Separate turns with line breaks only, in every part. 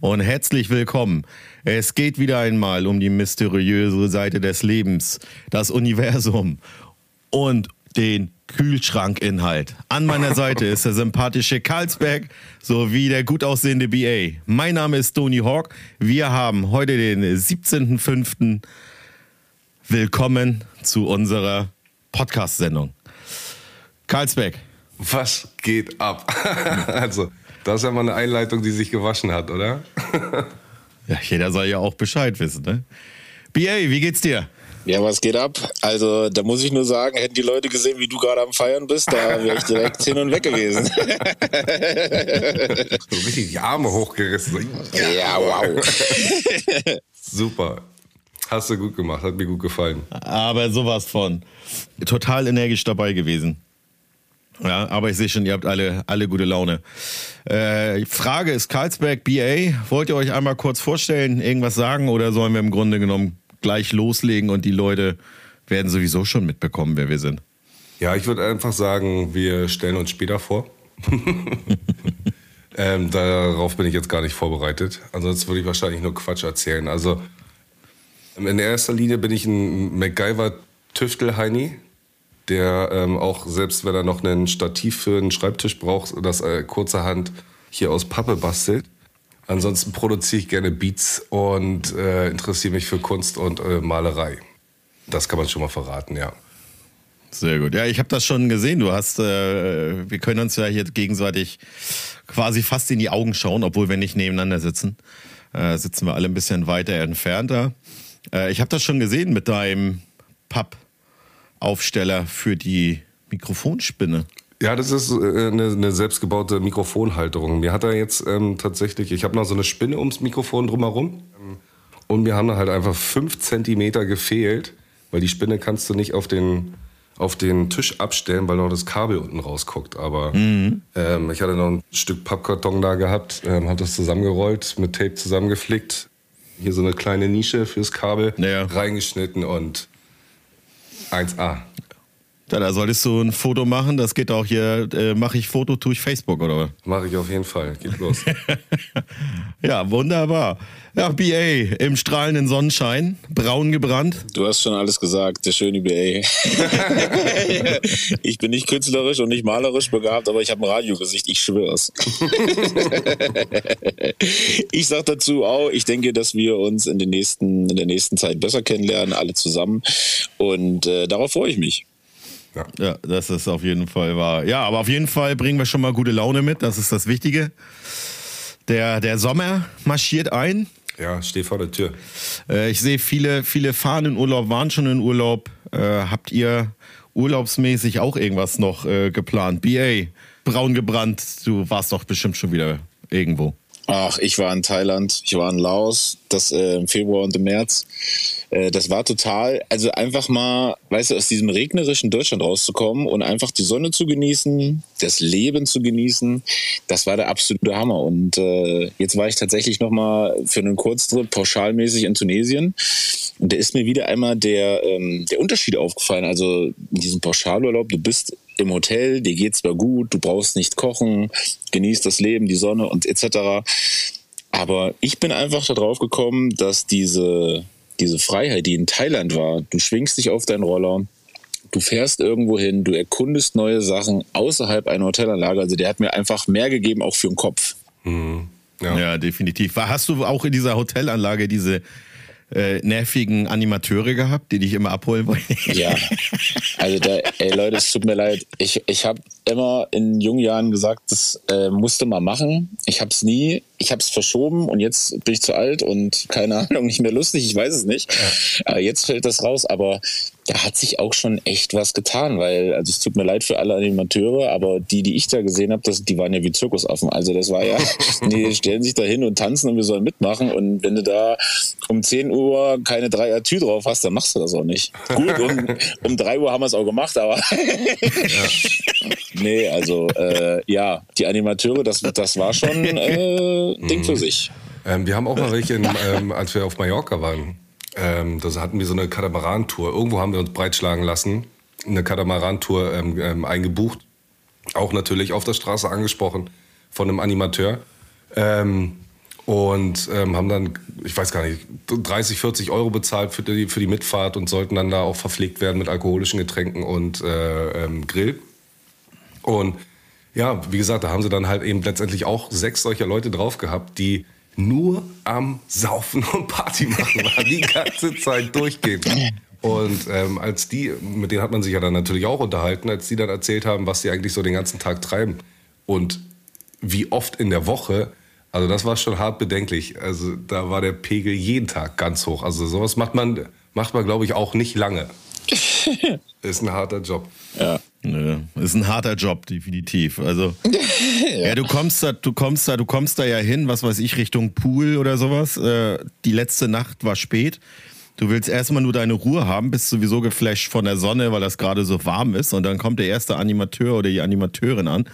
Und herzlich willkommen. Es geht wieder einmal um die mysteriöse Seite des Lebens, das Universum und den Kühlschrankinhalt. An meiner Seite ist der sympathische Karlsberg sowie der gut aussehende BA. Mein Name ist Tony Hawk. Wir haben heute den 17.05. Willkommen zu unserer Podcast-Sendung. Karlsberg,
Was geht ab? also, das ist ja mal eine Einleitung, die sich gewaschen hat, oder?
ja, jeder soll ja auch Bescheid wissen, ne? BA, wie geht's dir?
Ja, was geht ab? Also, da muss ich nur sagen, hätten die Leute gesehen, wie du gerade am Feiern bist, da wäre ich direkt hin und weg gewesen.
So richtig die Arme hochgerissen.
Ja, wow.
Super. Hast du gut gemacht, hat mir gut gefallen.
Aber sowas von. Total energisch dabei gewesen. Ja, aber ich sehe schon, ihr habt alle, alle gute Laune. Äh, Frage ist Karlsberg BA. Wollt ihr euch einmal kurz vorstellen, irgendwas sagen oder sollen wir im Grunde genommen gleich loslegen und die Leute werden sowieso schon mitbekommen, wer wir sind?
Ja, ich würde einfach sagen, wir stellen uns später vor. ähm, darauf bin ich jetzt gar nicht vorbereitet. Ansonsten würde ich wahrscheinlich nur Quatsch erzählen. Also in erster Linie bin ich ein MacGyver-Tüftel-Heini, der ähm, auch, selbst wenn er noch ein Stativ für einen Schreibtisch braucht, das äh, kurzerhand hier aus Pappe bastelt. Ansonsten produziere ich gerne Beats und äh, interessiere mich für Kunst und äh, Malerei. Das kann man schon mal verraten, ja.
Sehr gut. Ja, ich habe das schon gesehen. Du hast, äh, wir können uns ja hier gegenseitig quasi fast in die Augen schauen, obwohl wir nicht nebeneinander sitzen. Äh, sitzen wir alle ein bisschen weiter entfernter. Äh, ich habe das schon gesehen mit deinem Pappaufsteller für die Mikrofonspinne.
Ja, das ist äh, eine, eine selbstgebaute Mikrofonhalterung. Mir hat er jetzt ähm, tatsächlich, ich habe noch so eine Spinne ums Mikrofon drumherum. Ähm, Und mir haben da halt einfach fünf Zentimeter gefehlt, weil die Spinne kannst du nicht auf den, auf den Tisch abstellen, weil noch das Kabel unten rausguckt. Aber ähm, ich hatte noch ein Stück Pappkarton da gehabt, ähm, habe das zusammengerollt, mit Tape zusammengeflickt. Hier so eine kleine Nische fürs Kabel
Ja.
reingeschnitten und 1A.
Ja, da solltest du ein Foto machen. Das geht auch hier. Äh, Mache ich Foto, tue ich Facebook oder was?
Mache ich auf jeden Fall. Geht los.
Ja, wunderbar. Ja, BA im strahlenden Sonnenschein, braun gebrannt.
Du hast schon alles gesagt, der schöne BA. ich bin nicht künstlerisch und nicht malerisch begabt, aber ich habe ein Radiogesicht, ich schwör's. ich sag dazu auch, ich denke, dass wir uns in, den nächsten, in der nächsten Zeit besser kennenlernen, alle zusammen. Und äh, darauf freue ich mich.
Ja, das ist auf jeden Fall wahr. Ja, aber auf jeden Fall bringen wir schon mal gute Laune mit. Das ist das Wichtige. Der, der Sommer marschiert ein.
Ja, steh vor der Tür.
Äh, ich sehe viele, viele fahren in Urlaub, waren schon in Urlaub. Äh, habt ihr urlaubsmäßig auch irgendwas noch äh, geplant? BA, braun gebrannt. Du warst doch bestimmt schon wieder irgendwo.
Ach, ich war in Thailand, ich war in Laos, das äh, im Februar und im März. Äh, das war total, also einfach mal, weißt du, aus diesem regnerischen Deutschland rauszukommen und einfach die Sonne zu genießen, das Leben zu genießen, das war der absolute Hammer. Und äh, jetzt war ich tatsächlich noch mal für einen Kurztrip pauschalmäßig in Tunesien. Und da ist mir wieder einmal der, ähm, der Unterschied aufgefallen. Also in diesem Pauschalurlaub, du bist im Hotel, dir geht's zwar gut, du brauchst nicht kochen, genießt das Leben, die Sonne und etc. Aber ich bin einfach darauf gekommen, dass diese, diese Freiheit, die in Thailand war, du schwingst dich auf deinen Roller, du fährst irgendwo hin, du erkundest neue Sachen außerhalb einer Hotelanlage. Also der hat mir einfach mehr gegeben, auch für den Kopf.
Ja.
Ja, definitiv. War- Hast du auch in dieser Hotelanlage diese äh, nervigen Animateure gehabt, die dich immer abholen wollten?
Ja, also da, ey Leute, es tut mir leid. Ich, ich habe immer in jungen Jahren gesagt, das äh, musste mal machen. Ich habe es nie, ich habe es verschoben und jetzt bin ich zu alt und keine Ahnung, nicht mehr lustig, ich weiß es nicht. Äh, jetzt fällt das raus, aber da hat sich auch schon echt was getan, weil, also es tut mir leid für alle Animateure, aber die, die ich da gesehen habe, das, die waren ja wie Zirkusaffen. Also das war ja, die stellen sich da hin und tanzen und wir sollen mitmachen und wenn du da um 10 Uhr keine drei Atü drauf hast, dann machst du das auch nicht. Gut, um, um 3 Uhr haben wir es auch gemacht, aber nee, also äh, ja, die Animateure, das, das war schon äh, Ding für sich.
Ähm, wir haben auch mal welche, in, ähm, als wir auf Mallorca waren. Ähm, da hatten wir so eine Katamaran-Tour. Irgendwo haben wir uns breitschlagen lassen. Eine Katamaran-Tour ähm, ähm, eingebucht. Auch natürlich auf der Straße angesprochen. von einem Animateur. Ähm, und ähm, haben dann, ich weiß gar nicht, 30, 40 Euro bezahlt für die, für die Mitfahrt und sollten dann da auch verpflegt werden mit alkoholischen Getränken und äh, ähm, Grill. Und ja, wie gesagt, da haben sie dann halt eben letztendlich auch sechs solcher Leute drauf gehabt, die nur am Saufen und Party machen waren, die ganze Zeit durchgehend. Und ähm, als die, mit denen hat man sich ja dann natürlich auch unterhalten, als die dann erzählt haben, was die eigentlich so den ganzen Tag treiben und wie oft in der Woche, also das war schon hart bedenklich. Also da war der Pegel jeden Tag ganz hoch. Also sowas macht man, macht man glaube ich auch nicht lange. Ist ein harter Job.
Ja. Nö, ist ein harter Job, definitiv. Also, ja. ja. du kommst da, du kommst da, du kommst da ja hin, was weiß ich, Richtung Pool oder sowas. Äh, die letzte Nacht war spät. Du willst erstmal nur deine Ruhe haben, bist sowieso geflasht von der Sonne, weil das gerade so warm ist. Und dann kommt der erste Animateur oder die Animateurin an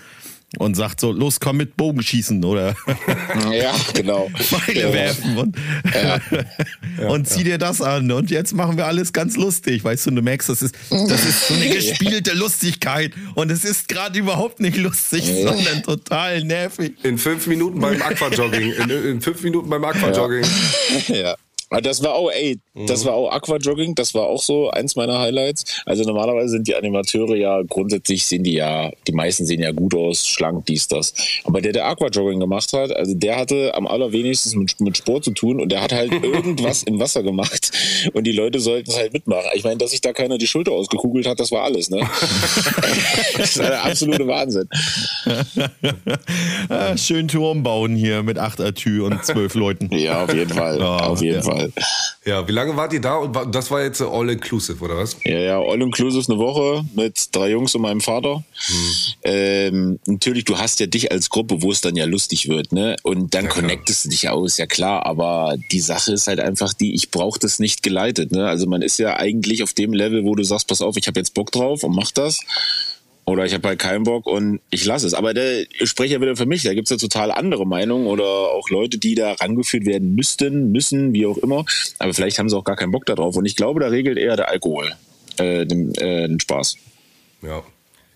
und sagt so, los, komm mit Bogenschießen oder
ja, genau.
Pfeile ja. werfen und, ja. und zieh dir das an. Und jetzt machen wir alles ganz lustig. Weißt du, du merkst, das ist, das ist so eine gespielte Lustigkeit und es ist gerade überhaupt nicht lustig, sondern total nervig.
In fünf Minuten beim Aquajogging. In, in fünf Minuten beim Aquajogging.
Ja. Ah, das war auch, ey, das mhm. war auch Aquajogging, das war auch so eins meiner Highlights. Also normalerweise sind die Animateure ja, grundsätzlich sehen die ja, die meisten sehen ja gut aus, schlank, dies, das. Aber der, der Aquajogging gemacht hat, also der hatte am allerwenigsten mit, mit Sport zu tun und der hat halt irgendwas im Wasser gemacht und die Leute sollten es halt mitmachen. Ich meine, dass sich da keiner die Schulter ausgekugelt hat, das war alles, ne? das war der absolute Wahnsinn.
ah, schön Turm bauen hier mit acht Atü und zwölf Leuten.
Ja, auf jeden Fall. Oh, auf jeden ja. Fall. Fall.
Ja, wie lange wart ihr da? Und das war jetzt All-Inclusive, oder was?
Ja, ja, All-Inclusive eine Woche mit drei Jungs und meinem Vater. Hm. Ähm, natürlich, du hast ja dich als Gruppe, wo es dann ja lustig wird, ne? Und dann ja, connectest du dich aus, ja klar. Aber die Sache ist halt einfach die, ich brauche das nicht geleitet, ne? Also man ist ja eigentlich auf dem Level, wo du sagst, pass auf, ich habe jetzt Bock drauf und mach das. Oder ich habe halt keinen Bock und ich lasse es. Aber der ich spreche ja wieder für mich. Da gibt's ja total andere Meinungen oder auch Leute, die da rangeführt werden müssten, müssen, wie auch immer. Aber vielleicht haben sie auch gar keinen Bock darauf. Und ich glaube, da regelt eher der Alkohol äh, den, äh, den Spaß.
Ja.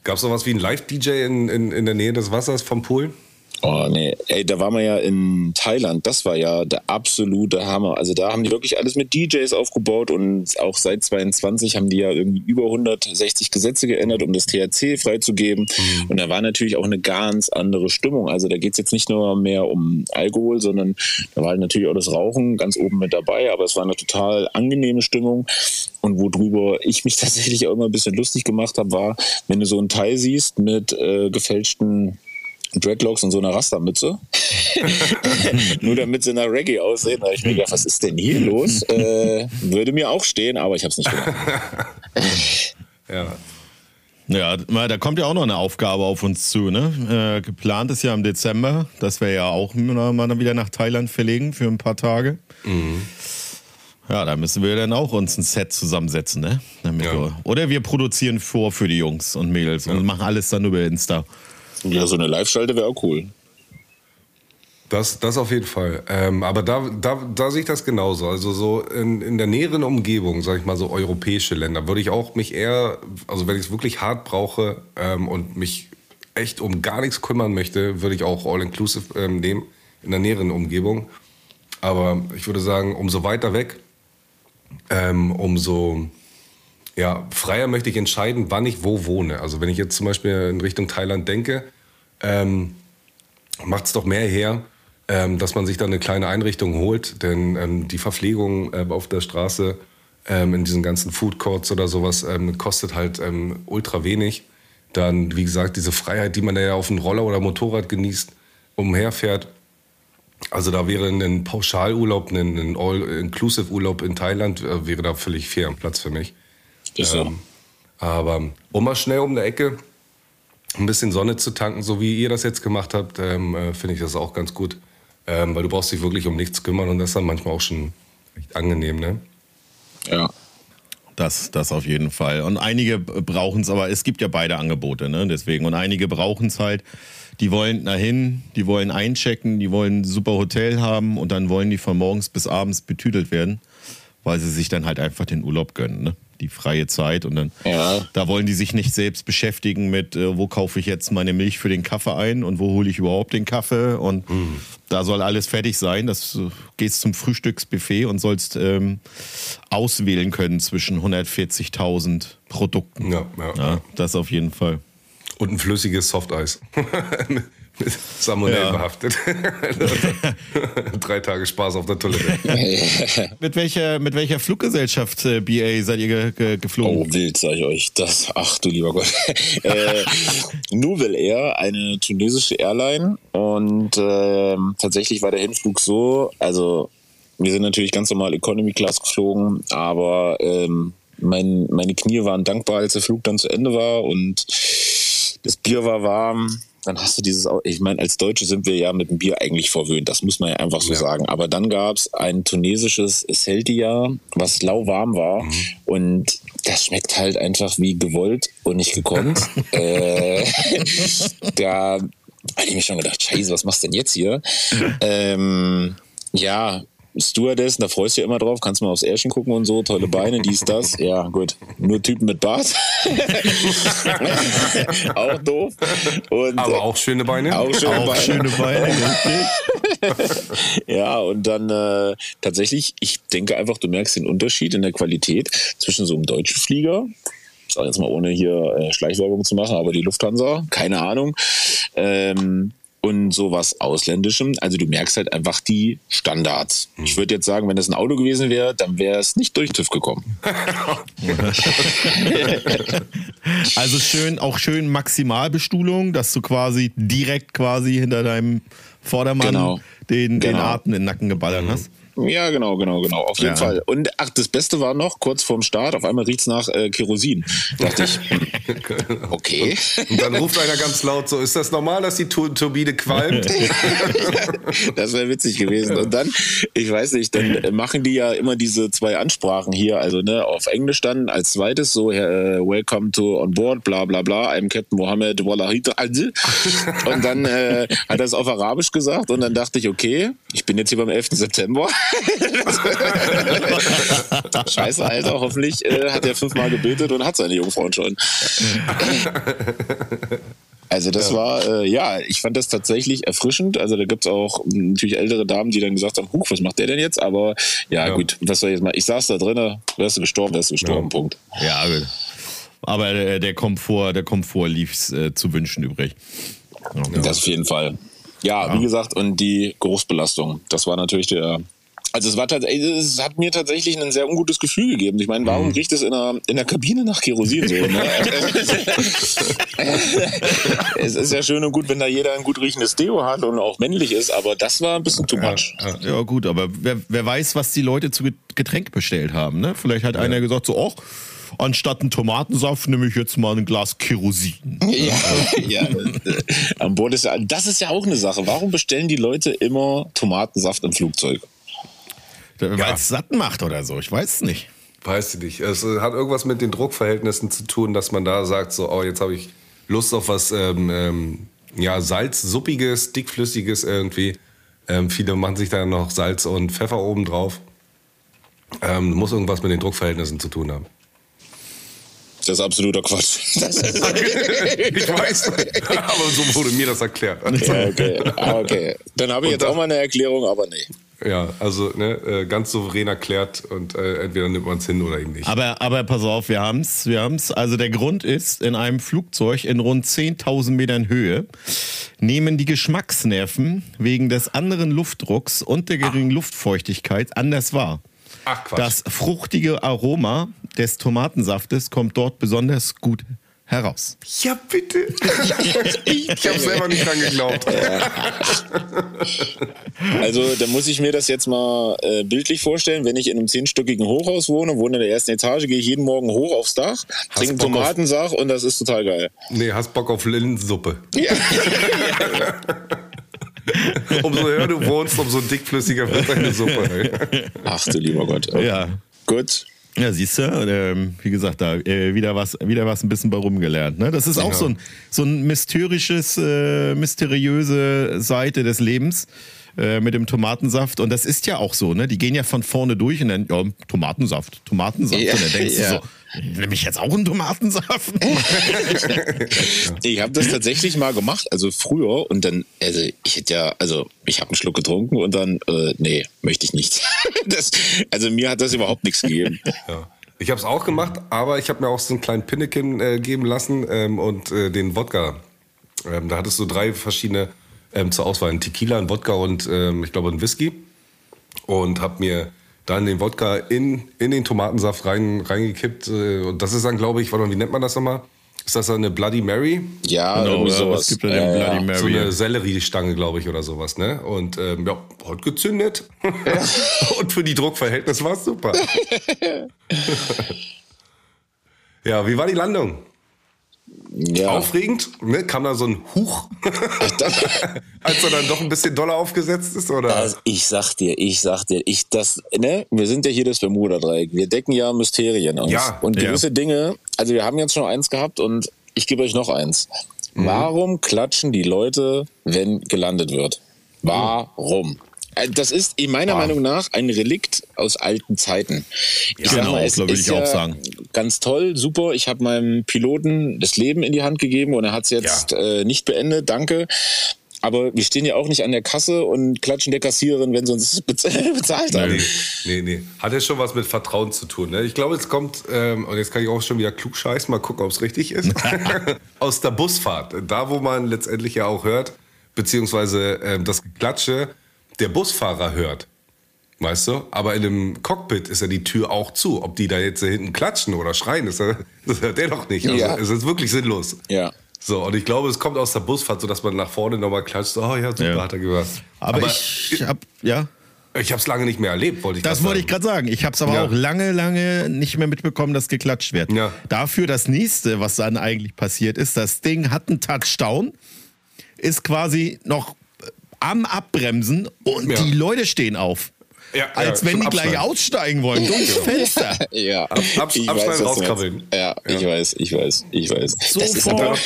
Gab's noch was wie ein Live-DJ in, in, in der Nähe des Wassers vom Pool?
Oh nee, ey, da waren wir ja in Thailand. Das war ja der absolute Hammer. Also da haben die wirklich alles mit DJs aufgebaut und auch seit 22 haben die ja irgendwie über 160 Gesetze geändert, um das THC freizugeben. Mhm. Und da war natürlich auch eine ganz andere Stimmung. Also da geht's jetzt nicht nur mehr um Alkohol, sondern da war halt natürlich auch das Rauchen ganz oben mit dabei. Aber es war eine total angenehme Stimmung. Und worüber ich mich tatsächlich auch immer ein bisschen lustig gemacht habe, war, wenn du so einen Thai siehst mit äh, gefälschten Dreadlocks und so einer Rastermütze. Nur damit sie nach Reggae aussehen. Da habe ich mir gedacht, was ist denn hier los? Äh, würde mir auch stehen, aber ich habe es nicht gemacht.
ja. Ja, da kommt ja auch noch eine Aufgabe auf uns zu. Ne? Äh, geplant ist ja im Dezember, dass wir ja auch mal wieder nach Thailand verlegen für ein paar Tage. Mhm. Ja, da müssen wir dann auch uns ein Set zusammensetzen, ne? Ja. Wir, oder wir produzieren vor für die Jungs und Mädels ja. und machen alles dann über Insta.
Ja, so eine Live-Schalte wäre auch cool.
Das, das auf jeden Fall. Ähm, aber da, da, da sehe ich das genauso. Also so in, in der näheren Umgebung, sage ich mal so europäische Länder, würde ich auch mich eher, also wenn ich es wirklich hart brauche ähm, und mich echt um gar nichts kümmern möchte, würde ich auch All-Inclusive ähm, nehmen in der näheren Umgebung. Aber ich würde sagen, umso weiter weg, ähm, umso ja, freier möchte ich entscheiden, wann ich wo wohne. Also wenn ich jetzt zum Beispiel in Richtung Thailand denke, ähm, macht es doch mehr her, ähm, dass man sich da eine kleine Einrichtung holt, denn ähm, die Verpflegung äh, auf der Straße ähm, in diesen ganzen Food Courts oder sowas ähm, kostet halt ähm, ultra wenig. Dann, wie gesagt, diese Freiheit, die man da ja auf dem Roller oder Motorrad genießt, umherfährt. Also da wäre ein Pauschalurlaub, ein, All-Inclusive-Urlaub in Thailand, äh, wäre da völlig fair Platz für mich. Ist so. aber um mal schnell um die Ecke ein bisschen Sonne zu tanken, so wie ihr das jetzt gemacht habt, ähm, äh, finde ich das auch ganz gut. Ähm, weil du brauchst dich wirklich um nichts kümmern und das ist dann manchmal auch schon echt angenehm, ne?
Ja.
Das, das auf jeden Fall. Und einige brauchen es, aber es gibt ja beide Angebote, ne? Deswegen. Und einige brauchen es halt. Die wollen dahin, die wollen einchecken, die wollen ein super Hotel haben und dann wollen die von morgens bis abends betütelt werden, weil sie sich dann halt einfach den Urlaub gönnen, ne? Die freie Zeit und dann
Ja.
da wollen die sich nicht selbst beschäftigen mit, äh, wo kaufe ich jetzt meine Milch für den Kaffee ein und wo hole ich überhaupt den Kaffee und da soll alles fertig sein. Das äh, gehst zum Frühstücksbuffet und sollst ähm, auswählen können zwischen 140.000 Produkten.
Ja, ja.
Ja, das auf jeden Fall.
Und ein flüssiges Softeis. Salmonellen
Ja.
behaftet. Drei Tage Spaß auf der Toilette.
Mit welcher, mit welcher Fluggesellschaft äh, BA seid ihr ge ge geflogen?
Oh, wild, sag ich euch. Das, ach du lieber Gott. äh, Nouvel Air, eine tunesische Airline. Und ähm, tatsächlich war der Hinflug so, also wir sind natürlich ganz normal Economy Class geflogen, aber ähm, mein, meine Knie waren dankbar, als der Flug dann zu Ende war und das Bier war warm. Dann hast du dieses, ich meine, als Deutsche sind wir ja mit dem Bier eigentlich verwöhnt, das muss man ja einfach so
Ja.
sagen. Aber dann gab's ein tunesisches Seltia, was lauwarm war und das schmeckt halt einfach wie gewollt und nicht gekonnt. äh, da habe ich mir schon gedacht, scheiße, was machst du denn jetzt hier? Ähm, ja, Stewardess, da freust du ja immer drauf, kannst mal aufs Ärschen gucken und so, tolle Beine, dies, das. Ja, gut. Nur Typen mit Bart. auch doof. Und,
Aber
äh,
auch schöne Beine.
auch schöne
Auch
Beine.
schöne Beine.
Ja, und dann äh, tatsächlich, ich denke einfach, du merkst den Unterschied in der Qualität zwischen so einem deutschen Flieger, ich sag jetzt mal ohne hier äh, Schleichwerbung zu machen, aber die Lufthansa, keine Ahnung, ähm, und sowas Ausländischem. Also du merkst halt einfach die Standards. Ich würde jetzt sagen, wenn das ein Auto gewesen wäre, dann wäre es nicht durch TÜV gekommen.
Also schön, auch schön Maximalbestuhlung, dass du quasi direkt quasi hinter deinem Vordermann
Genau.
den, den
Genau.
Atem in den Nacken geballert hast.
Ja, genau, genau, genau. Auf jeden
Ja.
Fall. Und ach, das Beste war noch, kurz vorm Start, auf einmal riecht's nach äh, Kerosin. Dachte ich, okay.
Und dann ruft einer ganz laut so, ist das normal, dass die Tur Turbine qualmt?
Das wäre witzig gewesen. Und dann, ich weiß nicht, dann machen die ja immer diese zwei Ansprachen hier, also ne, auf Englisch dann als zweites so, äh, Welcome to on board, bla bla bla, I'm Captain Mohammed Wallahita. Und dann äh, hat er es auf Arabisch gesagt und dann dachte ich, okay, ich bin jetzt hier beim 11. September. Scheiße, Alter, hoffentlich äh, hat er fünfmal gebetet und hat seine Jungfrauen schon. Also das war, äh, ja, ich fand das tatsächlich erfrischend. Also da gibt's auch mh, natürlich ältere Damen, die dann gesagt haben, huch, was macht der denn jetzt? Aber ja,
Ja.
gut, was soll ich jetzt mal? Ich saß da drinnen, wärst du gestorben, wärst du gestorben,
Ja.
Punkt.
Ja. Aber der, der Komfort, der Komfort lief äh, zu wünschen übrig.
Das auf jeden Fall. Ja, wie gesagt, und die Geruchsbelastung, das war natürlich der. Also es war tatsächlich, es hat mir tatsächlich ein sehr ungutes Gefühl gegeben. Ich meine, warum riecht es in der, in der Kabine nach Kerosin so? Ne? es ist ja schön und gut, wenn da jeder ein gut riechendes Deo hat und auch männlich ist, aber das war ein bisschen too much.
Ja, gut, aber wer, wer weiß, was die Leute zu Getränk bestellt haben. Ne? Vielleicht hat einer gesagt, so, ach, anstatt einen Tomatensaft nehme ich jetzt mal ein Glas Kerosin.
Ja, ja. äh, An Bord ist ja, das ist ja auch eine Sache. Warum bestellen die Leute immer Tomatensaft im Flugzeug?
Weil es satt macht oder so, ich weiß es nicht.
Weiß ich nicht. Es äh, hat irgendwas mit den Druckverhältnissen zu tun, dass man da sagt, so, oh, jetzt habe ich Lust auf was ähm, ähm, ja, salzsuppiges, dickflüssiges irgendwie. Ähm, viele machen sich da noch Salz und Pfeffer oben drauf. Ähm, muss irgendwas mit den Druckverhältnissen zu tun haben.
Das ist absoluter Quatsch. Das ist,
Ich weiß, aber so wurde mir das erklärt.
ja, okay. Ah, okay. Dann habe ich jetzt
das-
auch mal eine Erklärung, aber nee.
Ja, also ne, äh, ganz souverän erklärt und äh, entweder nimmt man es hin oder eben nicht.
Aber, aber pass auf, wir haben's, wir haben's. Also der Grund ist, in einem Flugzeug in rund 10.000 Metern Höhe nehmen die Geschmacksnerven wegen des anderen Luftdrucks und der geringen Luftfeuchtigkeit anders wahr.
Ach Quatsch.
Das fruchtige Aroma des Tomatensaftes kommt dort besonders gut heraus.
ja, bitte. ich habe selber nicht dran geglaubt.
Also, da muss ich mir das jetzt mal äh, bildlich vorstellen. Wenn ich in einem zehnstöckigen Hochhaus wohne, wohne in der ersten Etage, gehe ich jeden Morgen hoch aufs Dach, trinke
Bock auf-
Tomatensaft und das ist total geil.
Nee, hast Bock auf Linsensuppe.
Ja.
Umso höher du wohnst, umso dickflüssiger wird deine Suppe. ey.
Ach du lieber Gott.
Ja.
Gut.
Ja, siehst du, ähm, wie gesagt, da äh, wieder was, wieder was ein bisschen bei rumgelernt. Ne? Das ist auch so ein, so ein mysteriöses, äh, mysteriöse Seite des Lebens. Äh, mit dem Tomatensaft. Und das ist ja auch so, ne? Die gehen ja von vorne durch und dann, ja, Tomatensaft, Tomatensaft.
Ja,
und dann denkst
ja.
du so, nehme ich jetzt auch einen Tomatensaft?
Ich habe das tatsächlich mal gemacht, also früher und dann, also ich hätte ja, also ich habe einen Schluck getrunken und dann, äh, nee, möchte ich nicht. Das, also mir hat das überhaupt nichts gegeben.
Ja. Ich habe es auch gemacht, aber ich habe mir auch so einen kleinen Pinneken äh, geben lassen ähm, und äh, den Wodka. Ähm, da hattest du drei verschiedene ähm, zur Auswahl: ein Tequila, ein Wodka und ähm, ich glaube ein Whisky. Und habe mir dann den Wodka in, in den Tomatensaft rein, reingekippt. Äh, und das ist dann, glaube ich, warte mal, wie nennt man das nochmal? Ist das dann eine Bloody Mary?
Ja,
Genau,
irgendwie sowas.
was gibt den
Ja,
Bloody
ja.
Mary?
So eine Selleriestange, glaube ich, oder sowas, ne? Und ähm, ja, hat gezündet. Und für die Druckverhältnisse war es super. ja, wie war die Landung?
Ja.
Aufregend, ne? Kam da so ein Huch, als er dann doch ein bisschen doller aufgesetzt ist, oder?
Also ich sag dir, ich sag dir, ich das, ne, wir sind ja hier das Bermuda-Dreieck. Wir decken ja Mysterien aus.
Ja,
und
ja.
gewisse Dinge, also wir haben jetzt schon eins gehabt und ich gebe euch noch eins.
Mhm.
Warum klatschen die Leute, wenn gelandet wird? Warum? Äh, Das ist in meiner Meinung nach ein Relikt aus alten Zeiten. Ich
Genau, glaub, würde ich auch sagen.
ganz toll, super. Ich habe meinem Piloten das Leben in die Hand gegeben und er hat es jetzt äh, nicht beendet. Danke. Aber wir stehen ja auch nicht an der Kasse und klatschen der Kassiererin, wenn sie uns bez- bezahlt haben.
Nee, nee, nee. Hat ja schon was mit Vertrauen zu tun. Ne? Ich glaube, es kommt, ähm, und jetzt kann ich auch schon wieder klug scheißen, mal gucken, ob es richtig ist, aus der Busfahrt. Da, wo man letztendlich ja auch hört, beziehungsweise ähm, das Geklatsche der Busfahrer hört. Weißt du? Aber in dem Cockpit ist ja die Tür auch zu. Ob die da jetzt hinten klatschen oder schreien, das, das hört der doch nicht. Also,
Ja.
Es ist wirklich sinnlos.
Ja.
So, und ich glaube, es kommt aus der Busfahrt, sodass man nach vorne nochmal klatscht. Oh ja, super,
Ja.
hat er gehört.
Aber, ich hab, ja,
ich habe es lange nicht mehr erlebt, wollte ich
das wollte ich
sagen.
gerade sagen. Ich habe es aber
Ja.
auch lange, lange nicht mehr mitbekommen, dass geklatscht wird.
Ja.
Dafür das nächste, was dann eigentlich passiert ist, das Ding hat einen Touchdown, ist quasi noch am Abbremsen und
Ja.
die Leute stehen auf.
Ja,
als
ja,
wenn die gleich
Abschneiden.
aussteigen wollen, durchs Fenster.
Ja,
Ab-
Ich
abschneiden,
weiß,
rauskrabbeln.
Ja, ich weiß, ich weiß, ich weiß. Das ist,
Sofort.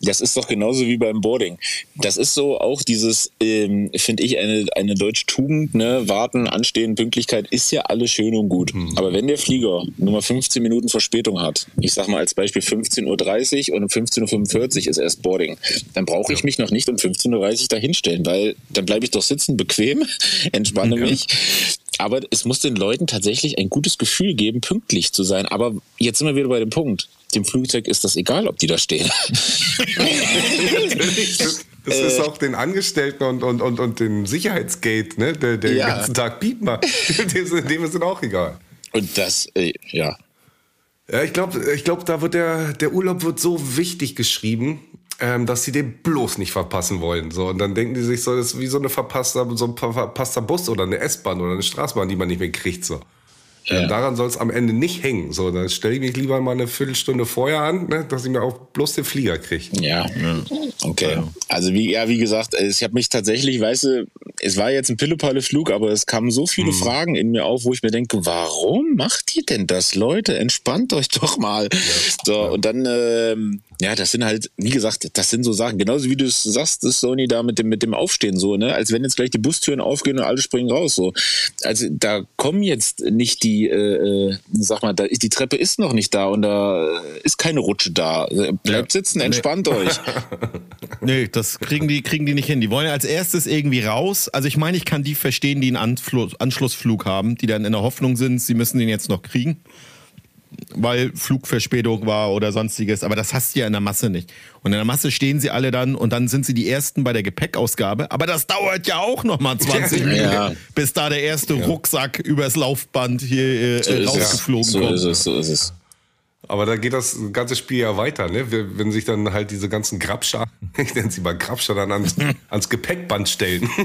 Das ist doch genauso wie beim Boarding. Das ist so auch dieses, ähm, finde ich, eine, eine deutsche Tugend, ne? Warten, Anstehen, Pünktlichkeit ist ja alles schön und gut.
Mhm.
Aber wenn der Flieger nur mal 15 Minuten Verspätung hat, ich sag mal als Beispiel 15.30 Uhr und um 15.45 Uhr ist erst Boarding, dann brauche ich mich noch nicht um 15.30 Uhr dahinstellen, weil dann bleibe ich doch sitzen, bequem, entspanne mich. Aber es muss den Leuten tatsächlich ein gutes Gefühl geben, pünktlich zu sein. Aber jetzt sind wir wieder bei dem Punkt. Dem Flugzeug ist das egal, ob die da stehen.
Das,
Äh.
ist auch den Angestellten und, und, und, und dem Sicherheitsgate, ne, der, der
Ja.
den ganzen Tag piept macht. Dem, ist- dem ist es auch egal.
Und das, äh, ja.
Ja, ich glaube, ich glaub, da wird der, der Urlaub wird so wichtig geschrieben, ähm, dass sie den bloß nicht verpassen wollen. So, und dann denken die sich so, das ist wie so, eine verpasster, so ein ver- verpasster Bus oder eine S-Bahn oder eine Straßenbahn, die man nicht mehr kriegt. So.
Ja.
Ähm, daran soll es am Ende nicht hängen. So, dann stelle ich mich lieber mal eine Viertelstunde vorher an, ne, dass ich mir auch bloß den Flieger kriege.
Ja. Okay. Also wie, ja, wie gesagt, ich habe mich tatsächlich, weißt du, es war jetzt ein Pillepalle-Flug, aber es kamen so viele Fragen in mir auf, wo ich mir denke, warum macht ihr denn das, Leute? Entspannt euch doch mal. so, und dann, ähm, ja, das sind halt, wie gesagt, das sind so Sachen, genauso wie du es sagst, das Sony da mit dem, mit dem Aufstehen so, ne? Als wenn jetzt gleich die Bustüren aufgehen und alle springen raus. So. Also da kommen jetzt nicht die, äh, äh, sag mal, da, die Treppe ist noch nicht da und da ist keine Rutsche da. Bleibt sitzen, entspannt euch.
Nee, das kriegen die, kriegen die nicht hin. Die wollen ja als erstes irgendwie raus. Also ich meine, ich kann die verstehen, die einen Anflu Anschlussflug haben, die dann in der Hoffnung sind, sie müssen den jetzt noch kriegen. Weil Flugverspätung war oder sonstiges. Aber das hast du ja in der Masse nicht. Und in der Masse stehen sie alle dann und dann sind sie die Ersten bei der Gepäckausgabe. Aber das dauert ja auch noch mal 20 Minuten,
Ja.
bis da der erste Rucksack übers Laufband hier äh,
So ist
rausgeflogen
So
kommt.
ist es, so ist es.
Aber da geht das ganze Spiel ja weiter, ne? Wenn sich dann halt diese ganzen Grabscher, ich nenne sie mal Grabscher, dann ans, ans Gepäckband stellen.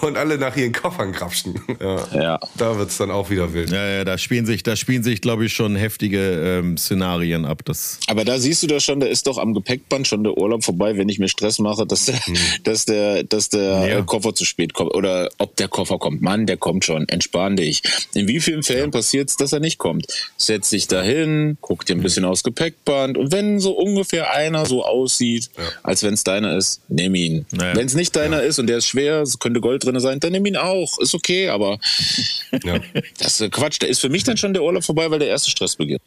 und alle nach ihren Koffern krapschen. Ja.
Ja.
Da wird's dann auch wieder wild.
Ja, ja, da spielen sich, da spielen sich, glaube ich, schon heftige ähm, Szenarien ab. Das,
Aber da siehst du doch schon, da ist doch am Gepäckband schon der Urlaub vorbei, wenn ich mir Stress mache, dass der, dass der, dass der
Ja.
Koffer zu spät kommt. Oder ob der Koffer kommt. Mann, der kommt schon. Entspann dich. In wie vielen Fällen passiert's, dass er nicht kommt? Setz dich dahin, guck dir ein bisschen aufs Gepäckband und wenn so ungefähr einer so aussieht, als wenn's deiner ist, nimm ihn.
Naja.
Wenn's nicht deiner ist und der ist schwer, es könnte Gold drin sein, dann nimm ihn auch. Ist okay, aber
Ja.
das ist Quatsch. Da ist für mich dann schon der Urlaub vorbei, weil der erste Stress beginnt.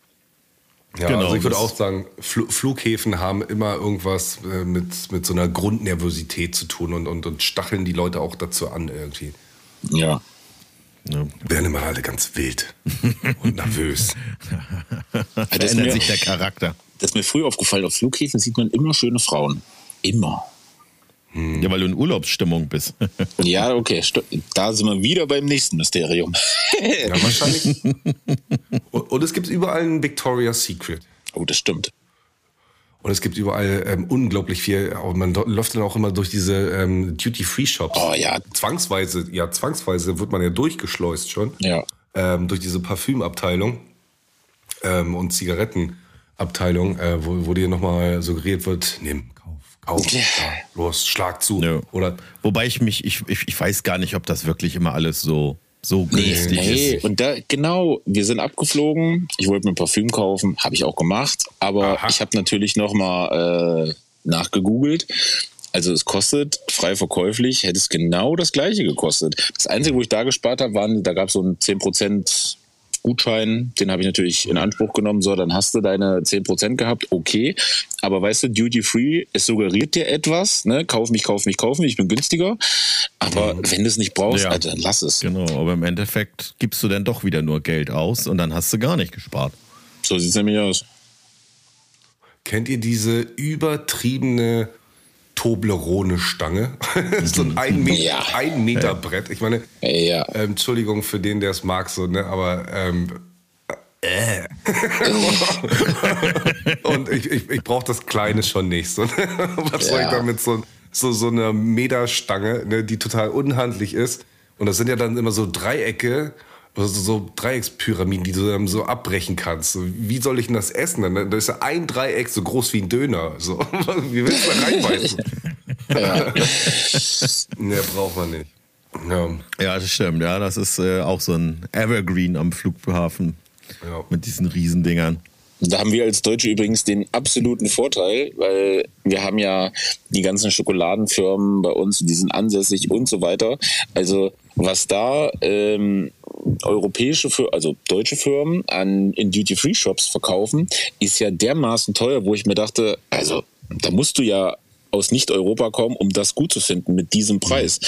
Ja,
Genau,
also ich würde auch sagen, Fl Flughäfen haben immer irgendwas äh, mit, mit so einer Grundnervosität zu tun und, und, und stacheln die Leute auch dazu an irgendwie.
Ja.
Ja,
Werden immer alle ganz wild und nervös.
Das ist
verändert
mir-
sich der Charakter.
Das ist mir früher aufgefallen, auf Flughäfen sieht man immer schöne Frauen. Immer.
Ja, weil du in Urlaubsstimmung bist.
Ja, okay, da sind wir wieder beim nächsten Mysterium.
Ja, wahrscheinlich. und, und es gibt überall ein Victoria's Secret.
oh, das stimmt.
Und es gibt überall ähm, unglaublich viel. Und man läuft dann auch immer durch diese ähm, Duty-Free-Shops.
Oh, ja.
Zwangsweise, ja, zwangsweise wird man ja durchgeschleust schon.
Ja.
Ähm, durch diese Parfümabteilung ähm, und Zigarettenabteilung, äh, wo, wo dir nochmal suggeriert wird, nimm, kauf, kauf,
Ja.
ja, los, schlag zu.
Ja.
Oder
Wobei ich mich, ich, ich, ich weiß gar nicht, ob das wirklich immer alles so, so
Nee,
günstig
nee.
ist.
und da, genau, wir sind abgeflogen. Ich wollte mir ein Parfüm kaufen, habe ich auch gemacht. Aber
Aha.
ich habe natürlich nochmal äh, nachgegoogelt. Also es kostet frei verkäuflich, hätte es genau das gleiche gekostet. Das Einzige, wo ich da gespart habe, waren, da gab es so einen 10% Gutschein, den habe ich natürlich in Anspruch genommen. So, dann hast du deine 10% gehabt, okay. Aber weißt du, Duty Free, es suggeriert dir etwas, ne? Kauf mich, kauf mich, kauf mich, ich bin günstiger. Aber wenn du es nicht brauchst,
Ja.
Alter, dann lass es.
Genau, aber im Endeffekt gibst du dann doch wieder nur Geld aus und dann hast du gar nicht gespart.
So sieht's nämlich aus.
kennt ihr diese übertriebene Toblerone-Stange? so ein ein, Me
Ja.
ein Meter Brett. Ich meine,
Ja.
ähm, Entschuldigung für den, der es mag, so, ne? aber ähm, äh. und ich, ich, ich brauche das Kleine schon nicht. So, ne? Was soll ich damit so, so, so einer Meterstange, ne, die total unhandlich ist? Und das sind ja dann immer so Dreiecke, also so Dreieckspyramiden, die du dann so abbrechen kannst. Wie soll ich denn das essen? Dann da ist ja ein Dreieck so groß wie ein Döner. So, wie willst du da reinbeißen?
Ja.
ne, braucht man nicht. Ja.
Ja, das stimmt. Ja, das ist äh, auch so ein Evergreen am Flughafen
Ja.
mit diesen Riesendingern.
Da haben wir als Deutsche übrigens den absoluten Vorteil, weil wir haben ja die ganzen Schokoladenfirmen bei uns, die sind ansässig und so weiter. Also was da ähm, europäische, Fir- also deutsche Firmen an in Duty-Free-Shops verkaufen, ist ja dermaßen teuer, wo ich mir dachte, also da musst du ja aus Nicht-Europa kommen, um das gut zu finden mit diesem Preis.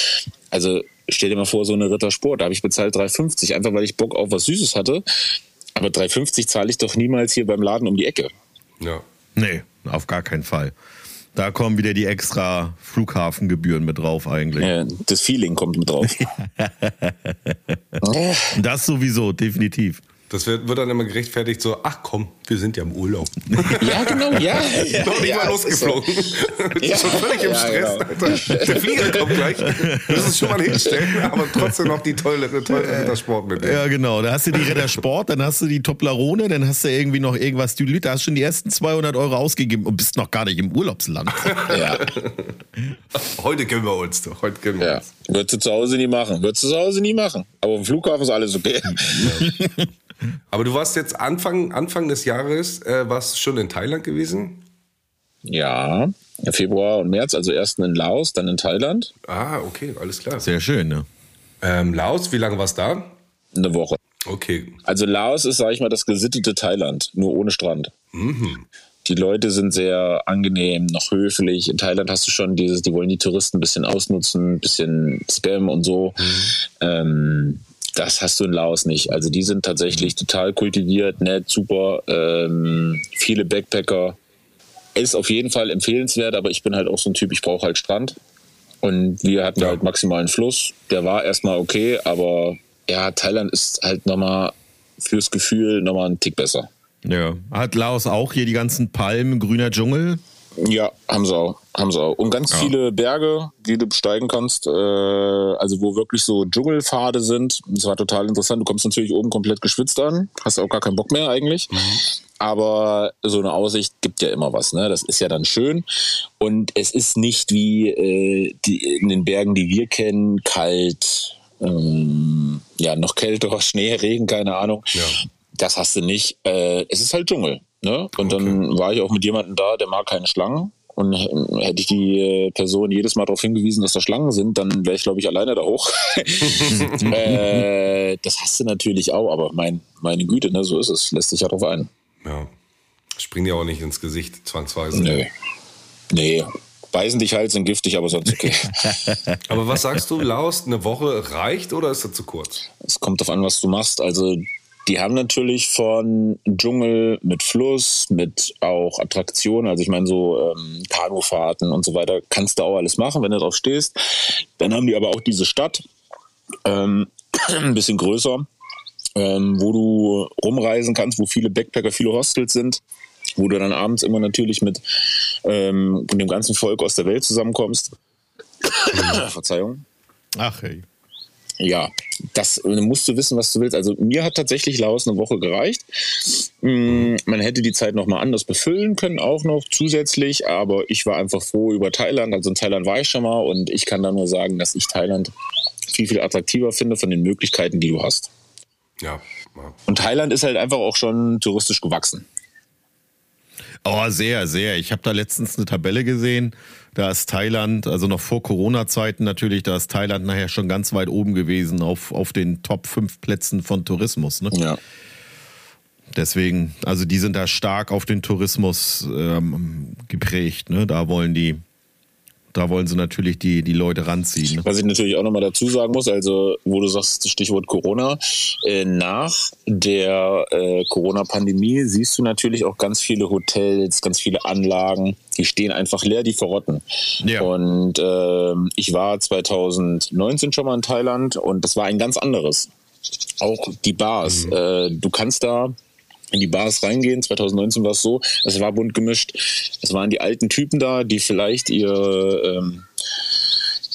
Also stell dir mal vor, so eine Rittersport, da habe ich bezahlt 3,50, einfach weil ich Bock auf was Süßes hatte. Aber 3,50 zahle ich doch niemals hier beim Laden um die Ecke.
ja.
Nee, auf gar keinen Fall. Da kommen wieder die extra Flughafengebühren mit drauf eigentlich.
Ja, das Feeling kommt mit drauf.
Das sowieso, definitiv.
Das wird, wird dann immer gerechtfertigt so, ach komm, wir sind ja im Urlaub.
ja, genau, ja. ja
Noch nicht
ja,
mal
es ist so.
losgeflogen. Ich bin schon völlig im
Ja,
Stress,
genau.
Alter. Der Flieger kommt gleich. Das ist schon mal hinstellen, aber trotzdem noch die tolle, tolle Rittersport mit.
Ja, genau. Da hast du die Ritter Sport, dann hast du die Toblerone, dann hast du irgendwie noch irgendwas Dülüt. Da hast du schon die ersten 200 Euro ausgegeben und bist noch gar nicht im Urlaubsland.
Ja,
Heute gönnen wir uns doch. Heute gönnen wir
ja.
uns.
Würdest du zu Hause nie machen. Würdest du zu Hause nie machen. Aber im Flughafen ist alles okay.
Aber du warst jetzt Anfang, Anfang des Jahres, äh, warst schon in Thailand gewesen?
Ja, Februar und März, also erst in Laos, dann in Thailand.
Ah, okay, alles klar.
Sehr schön, ne?
Ähm, Laos, wie lange warst du da?
Eine Woche.
Okay.
Also Laos ist, sag ich mal, das gesittete Thailand, nur ohne Strand. Die Leute sind sehr angenehm, noch höflich. In Thailand hast du schon dieses, die wollen die Touristen ein bisschen ausnutzen, ein bisschen Spam und so. Ähm, das hast du in Laos nicht. Also die sind tatsächlich total kultiviert, nett, super. Ähm, viele Backpacker. Ist auf jeden Fall empfehlenswert, aber ich bin halt auch so ein Typ, ich brauche halt Strand. Und wir hatten
Ja.
halt maximalen Fluss. Der war erstmal okay, aber ja, Thailand ist halt nochmal fürs Gefühl nochmal ein Tick besser.
Ja. Hat Laos auch hier die ganzen Palmen, grüner Dschungel?
Ja, haben sie auch. Haben sie auch. Und ganz ja. viele Berge, die du besteigen kannst, äh, also wo wirklich so Dschungelpfade sind. Das war total interessant. Du kommst natürlich oben komplett geschwitzt an, hast auch gar keinen Bock mehr eigentlich. Mhm. Aber so eine Aussicht gibt ja immer was, ne? Das ist ja dann schön. Und es ist nicht wie äh, die, in den Bergen, die wir kennen, kalt, ähm, ja, noch kälter, Schnee, Regen, keine Ahnung. Ja. Das hast du nicht. Äh, es ist halt Dschungel. Ne? Und okay. dann war ich auch mit jemandem da, der mag keine Schlangen. Und hätte ich die äh, Person jedes Mal darauf hingewiesen, dass da Schlangen sind, dann wäre ich, glaube ich, alleine da hoch. äh, das hast du natürlich auch, aber mein, meine Güte, ne, so ist es. Lässt sich ja drauf ein.
Ja. Springen ja auch nicht ins Gesicht, zwangsweise.
Nee. Nee. Beißen dich halt, sind giftig, aber sonst okay.
aber was sagst du, Laos, eine Woche reicht oder ist das zu kurz?
Es kommt darauf an, was du machst. Also die haben natürlich von Dschungel mit Fluss, mit auch Attraktionen, also ich meine so ähm, Kanufahrten und so weiter, kannst du auch alles machen, wenn du drauf stehst. Dann haben die aber auch diese Stadt, ähm, ein bisschen größer, ähm, wo du rumreisen kannst, wo viele Backpacker, viele Hostels sind, wo du dann abends immer natürlich mit ähm, dem ganzen Volk aus der Welt zusammenkommst. Verzeihung.
Ach hey
ja, das musst du wissen, was du willst. Also mir hat tatsächlich Laos eine Woche gereicht. Mm, man hätte die Zeit nochmal anders befüllen können, auch noch zusätzlich, aber ich war einfach froh über Thailand. Also in Thailand war ich schon mal und ich kann da nur sagen, dass ich Thailand viel, viel attraktiver finde von den Möglichkeiten, die du hast.
Ja.
Und Thailand ist halt einfach auch schon touristisch gewachsen.
Oh, sehr, sehr. Ich habe da letztens eine Tabelle gesehen. Da ist Thailand, also noch vor Corona-Zeiten natürlich, da ist Thailand nachher schon ganz weit oben gewesen auf, auf den Top 5 Plätzen von Tourismus. Ne?
Ja.
Deswegen, also die sind da stark auf den Tourismus ähm, geprägt. Ne? Da wollen die da wollen sie natürlich die, die Leute ranziehen.
Ne? Was ich natürlich auch nochmal dazu sagen muss, also wo du sagst, Stichwort Corona, äh, nach der äh, Corona-Pandemie siehst du natürlich auch ganz viele Hotels, ganz viele Anlagen, die stehen einfach leer, die verrotten. Ja. Und äh, ich war 2019 schon mal in Thailand und das war ein ganz anderes. Auch die Bars. Mhm. Äh, du kannst da in die Bars reingehen. 2019 war es so, es war bunt gemischt. Es waren die alten Typen da, die vielleicht ihre, ähm,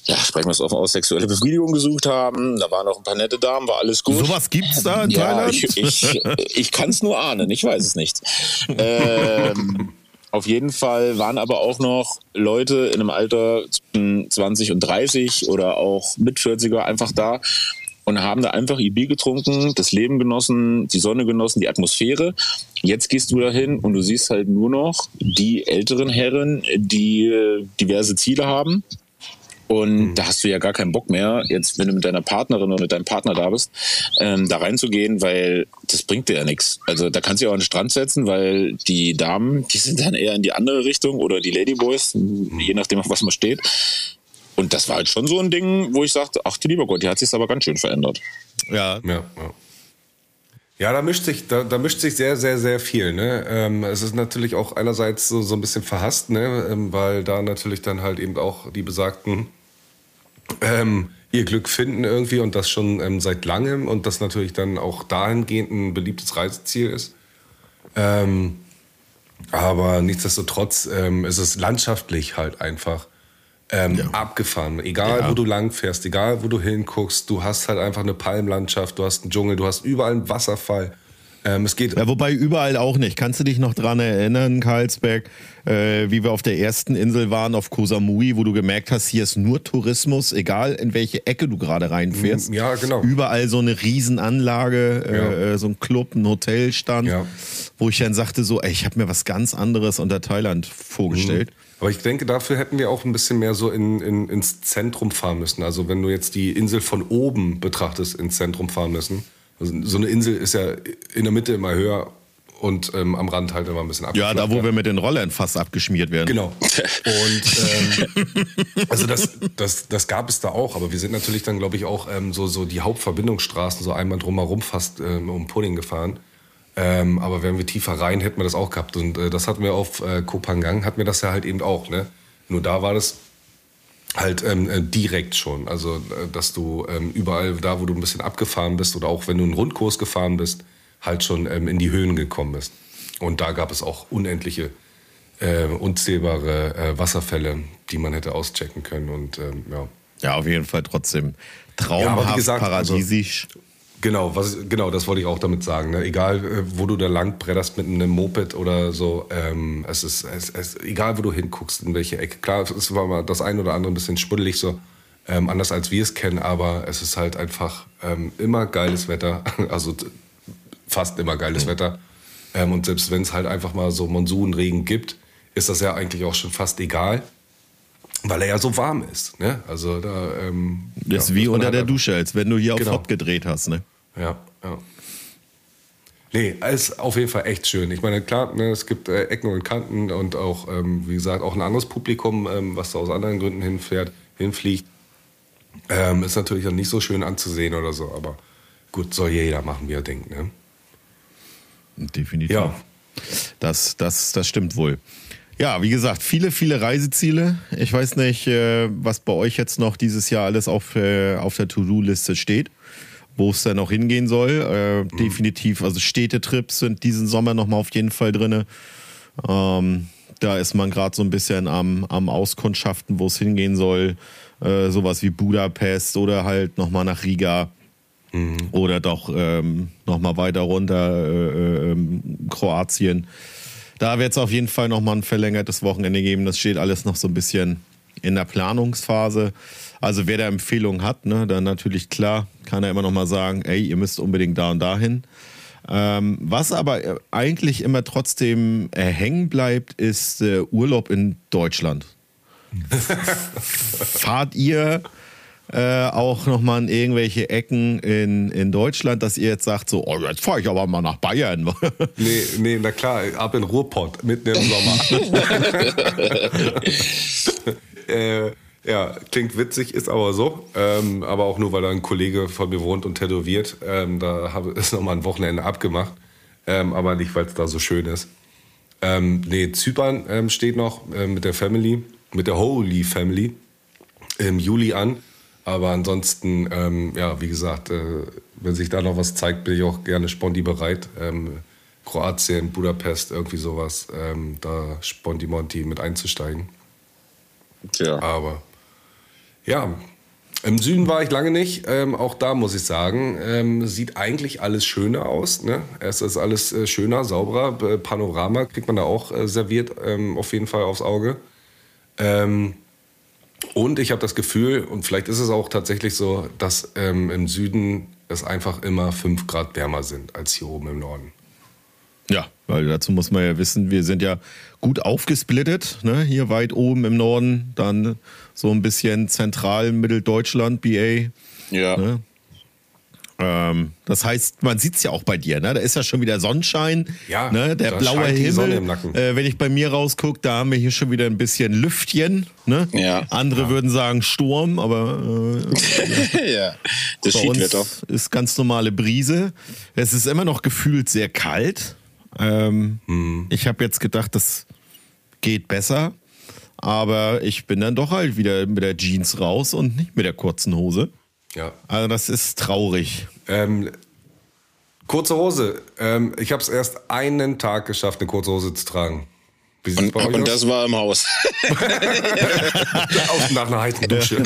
ja, sprechen wir es offen aus, sexuelle Befriedigung gesucht haben. Da waren auch ein paar nette Damen, war alles gut.
Sowas gibt's da in
ja,
Thailand?
Ich, ich, ich kann es nur ahnen, ich weiß es nicht. ähm, auf jeden Fall waren aber auch noch Leute in einem Alter zwischen 20 und 30 oder auch mit 40er einfach da, und haben da einfach ihr Bier getrunken, das Leben genossen, die Sonne genossen, die Atmosphäre. Jetzt gehst du dahin und du siehst halt nur noch die älteren Herren, die äh, diverse Ziele haben. Und mhm. da hast du ja gar keinen Bock mehr, jetzt, wenn du mit deiner Partnerin oder mit deinem Partner da bist, ähm, da reinzugehen, weil das bringt dir ja nichts. Also da kannst du ja auch an den Strand setzen, weil die Damen, die sind dann eher in die andere Richtung oder die Ladyboys, je nachdem, auf was man steht. Und das war halt schon so ein Ding, wo ich sagte, ach lieber Gott, die hat sich aber ganz schön verändert.
Ja. Ja, ja. ja da mischt sich, da, da, mischt sich sehr, sehr, sehr viel. Ne? Ähm, es ist natürlich auch einerseits so, so ein bisschen verhasst, ne? Ähm, weil da natürlich dann halt eben auch die Besagten ähm, ihr Glück finden irgendwie und das schon ähm, seit langem und das natürlich dann auch dahingehend ein beliebtes Reiseziel ist. Ähm, aber nichtsdestotrotz ähm, ist es landschaftlich halt einfach ähm, ja. abgefahren. Egal, ja. wo du lang fährst, egal, wo du hinguckst, du hast halt einfach eine Palmlandschaft, du hast einen Dschungel, du hast überall einen Wasserfall. Ähm, es geht.
Ja, wobei überall auch nicht. Kannst du dich noch dran erinnern, Karlsberg, äh, wie wir auf der ersten Insel waren, auf Koh Samui, wo du gemerkt hast, hier ist nur Tourismus, egal in welche Ecke du gerade reinfährst.
Ja, genau.
Überall so eine Riesenanlage, äh, ja. äh, so ein Club, ein Hotel stand, ja. wo ich dann sagte so, ey, ich habe mir was ganz anderes unter Thailand vorgestellt. Mhm.
Aber ich denke, dafür hätten wir auch ein bisschen mehr so in, in, ins Zentrum fahren müssen. Also wenn du jetzt die Insel von oben betrachtest, ins Zentrum fahren müssen. Also so eine Insel ist ja in der Mitte immer höher und ähm, am Rand halt immer ein bisschen
abgeschmiert. Ja, da wo wir mit den Rollern fast abgeschmiert werden.
Genau. Und ähm, also das, das, das gab es da auch, aber wir sind natürlich dann, glaube ich, auch ähm, so, so die Hauptverbindungsstraßen so einmal drumherum fast ähm, um Pudding gefahren. Ähm, aber wären wir tiefer rein, hätten wir das auch gehabt. Und äh, das hatten wir auf äh, Kopangang, hatten wir das ja halt eben auch. Ne? Nur da war das halt ähm, äh, direkt schon. Also, äh, dass du ähm, überall da, wo du ein bisschen abgefahren bist oder auch wenn du einen Rundkurs gefahren bist, halt schon ähm, in die Höhen gekommen bist. Und da gab es auch unendliche äh, unzählbare äh, Wasserfälle, die man hätte auschecken können. Und ähm, ja.
Ja, auf jeden Fall trotzdem traumhaft,
Ja, gesagt, also-
paradiesisch.
Genau, was, genau, das wollte ich auch damit sagen. Ne? Egal, äh, wo du da lang bretterst mit einem Moped oder so, ähm, es ist es, es, egal, wo du hinguckst, in welche Ecke. Klar, es war mal das ein oder andere ein bisschen schmuddelig so, ähm, anders als wir es kennen, aber es ist halt einfach ähm, immer geiles Wetter, also fast immer geiles Wetter. Ähm, und selbst wenn es halt einfach mal so Monsunregen gibt, ist das ja eigentlich auch schon fast egal, weil er ja so warm ist. Ne? Also da ähm,
Das ist
ja,
wie unter der Dusche, als wenn du hier
Genau.
auf Hot gedreht hast, ne?
ja, ja. Nee, ist auf jeden Fall echt schön. Ich meine, klar, ne, es gibt äh, Ecken und Kanten und auch, ähm, wie gesagt, auch ein anderes Publikum, ähm, was da aus anderen Gründen hinfährt, hinfliegt. Ähm, ist natürlich dann nicht so schön anzusehen oder so, aber gut, soll jeder machen, wie er denkt. Ne?
Definitiv.
Ja.
Das, das, das stimmt wohl. Ja, wie gesagt, viele, viele Reiseziele. Ich weiß nicht, äh, was bei euch jetzt noch dieses Jahr alles auf, äh, auf der To-Do-Liste steht, wo es dann noch hingehen soll. Äh, Definitiv, also Städtetrips sind diesen Sommer nochmal auf jeden Fall drin. Ähm, da ist man gerade so ein bisschen am, am Auskundschaften, wo es hingehen soll. Äh, sowas wie Budapest oder halt nochmal nach Riga. Oder doch ähm, nochmal weiter runter, äh, ähm, Kroatien. Da wird es auf jeden Fall nochmal ein verlängertes Wochenende geben. Das steht alles noch so ein bisschen in der Planungsphase. Also wer da Empfehlungen hat, ne, dann natürlich klar, kann er immer noch mal sagen, ey, ihr müsst unbedingt da und dahin. Ähm, was aber äh, eigentlich immer trotzdem äh, hängen bleibt, ist äh, Urlaub in Deutschland. Fahrt ihr äh, auch nochmal in irgendwelche Ecken in, in Deutschland, dass ihr jetzt sagt, so, oh, jetzt fahre ich aber mal nach Bayern.
Nee, nee, na klar, ab in Ruhrpott, mitten im Sommer. äh, ja, klingt witzig, ist aber so. Ähm, aber auch nur, weil da ein Kollege von mir wohnt und tätowiert. Ähm, da habe ist nochmal ein Wochenende abgemacht. Ähm, aber nicht, weil es da so schön ist. Ähm, nee, Zypern ähm, steht noch äh, mit der Family, mit der Holy Family im Juli an. Aber ansonsten, ähm, ja, wie gesagt, äh, wenn sich da noch was zeigt, bin ich auch gerne sponti bereit. Ähm, Kroatien, Budapest, irgendwie sowas, ähm, da sponti monti mit einzusteigen.
Tja.
Aber ja, im Süden war ich lange nicht. Ähm, auch da muss ich sagen, ähm, sieht eigentlich alles schöner aus. Ne? Es ist alles äh, schöner, sauberer. B- Panorama kriegt man da auch äh, serviert, ähm, auf jeden Fall aufs Auge. Und ich habe das Gefühl, und vielleicht ist es auch tatsächlich so, dass ähm, im Süden es einfach immer 5 Grad wärmer sind als hier oben im Norden.
Ja, weil dazu muss man ja wissen, wir sind ja gut aufgesplittet, ne? hier weit oben im Norden, dann so ein bisschen zentral Mitteldeutschland, BA.
Ja.
Ne? Ähm, das heißt, man sieht es ja auch bei dir, ne? da ist ja schon wieder Sonnenschein,
Ja,
ne? der
da
blaue Himmel.
Sonne im Nacken.
Äh, wenn ich bei mir rausgucke, da haben wir hier schon wieder ein bisschen Lüftchen. Ne?
Ja.
Andere würden sagen Sturm, aber äh,
ja. Das
bei uns ist ganz normale Brise. Es ist immer noch gefühlt sehr kalt. Ähm,
Mhm.
Ich habe jetzt gedacht, das geht besser. Aber ich bin dann doch halt wieder mit der Jeans raus und nicht mit der kurzen Hose.
Ja.
Also das ist traurig.
Ähm, kurze Hose. Ähm, ich habe es erst einen Tag geschafft, eine kurze Hose zu tragen.
Und,
bei euch
und das war im Haus.
Aus nach einer heißen Dusche.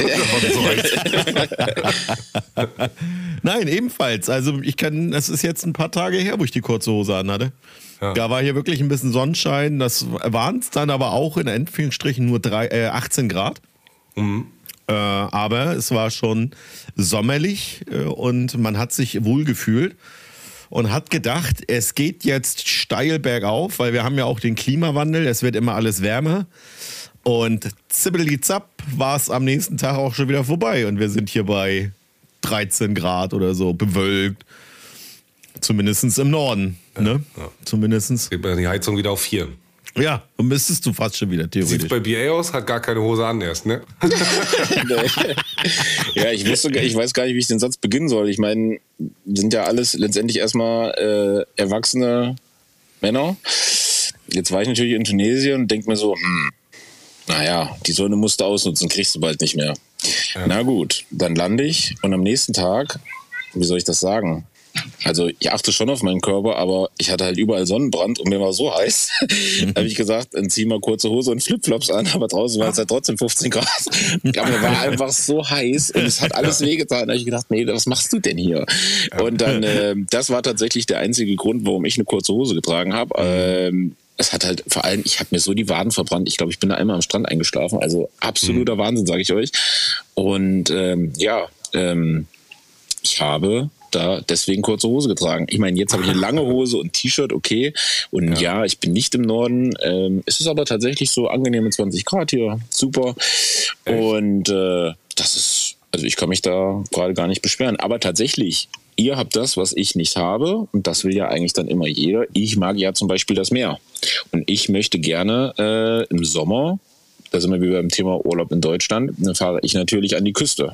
Nein, ebenfalls. Also ich kann, es ist jetzt ein paar Tage her, wo ich die kurze Hose anhatte.
Ja.
Da war hier wirklich ein bisschen Sonnenschein. Das waren es dann aber auch in Anführungsstrichen nur drei, äh, 18 Grad. Äh, aber es war schon sommerlich äh, und man hat sich wohlgefühlt und hat gedacht, es geht jetzt steil bergauf, weil wir haben ja auch den Klimawandel, es wird immer alles wärmer. Und zibbeli-zapp war es am nächsten Tag auch schon wieder vorbei und wir sind hier bei 13 Grad oder so bewölkt. Zumindest im Norden. Ne? Zumindest.
Geht die Heizung wieder auf vier.
Ja, dann müsstest du fast schon wieder
Sieht's
theoretisch.
bei BA aus? Hat gar keine Hose an erst, ne?
ja, ich wusste, gar- ich weiß gar nicht, wie ich den Satz beginnen soll. Ich meine, sind ja alles letztendlich erstmal äh, erwachsene Männer. Jetzt war ich natürlich in Tunesien und denke mir so, hm, naja, die Sonne musst du ausnutzen, kriegst du bald nicht mehr. Na gut, dann lande ich und am nächsten Tag, wie soll ich das sagen? Also ich achte schon auf meinen Körper, aber ich hatte halt überall Sonnenbrand und mir war so heiß. da habe ich gesagt, dann zieh mal kurze Hose und Flipflops an, aber draußen war es halt trotzdem 15 Grad. Aber mir war einfach so heiß und es hat alles wehgetan. Da habe ich gedacht, nee, was machst du denn hier? Und dann, äh, das war tatsächlich der einzige Grund, warum ich eine kurze Hose getragen habe. Ähm, es hat halt vor allem, ich habe mir so die Waden verbrannt. Ich glaube, ich bin da einmal am Strand eingeschlafen. Also absoluter mhm. Wahnsinn, sage ich euch. Und ähm, ja, ähm, ich habe da deswegen kurze Hose getragen. Ich meine, jetzt habe ich eine lange Hose und T-Shirt, okay. Und ja. ja. ich bin nicht im Norden. Ähm, es ist aber tatsächlich so angenehme 20 Grad hier. Super. Echt? Und äh, das ist, also ich kann mich da gerade gar nicht beschweren. Aber tatsächlich, ihr habt das, was ich nicht habe. Und das will ja eigentlich dann immer jeder. Ich mag ja zum Beispiel das Meer. Und ich möchte gerne äh, im Sommer, da sind wir wie beim Thema Urlaub in Deutschland, dann fahre ich natürlich an die Küste.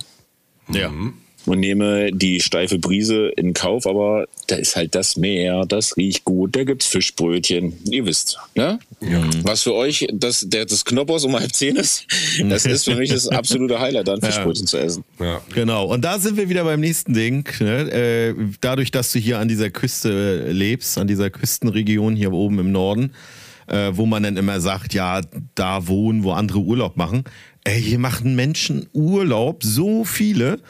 Ja. Mhm
und nehme die steife Brise in Kauf, aber da ist halt das Meer, das riecht gut, da gibt's Fischbrötchen, ihr wisst, ne? Ja. Was für euch das, der, das Knoppers um halb zehn ist, das ist für mich das absolute Highlight, dann Fischbrötchen ja. zu essen.
Ja. Genau, und da sind wir wieder beim nächsten Ding. Ne? Äh, dadurch, dass du hier an dieser Küste lebst, an dieser Küstenregion hier oben im Norden, äh, wo man dann immer sagt, ja, da wohnen, wo andere Urlaub machen. Ey, hier machen Menschen Urlaub, so viele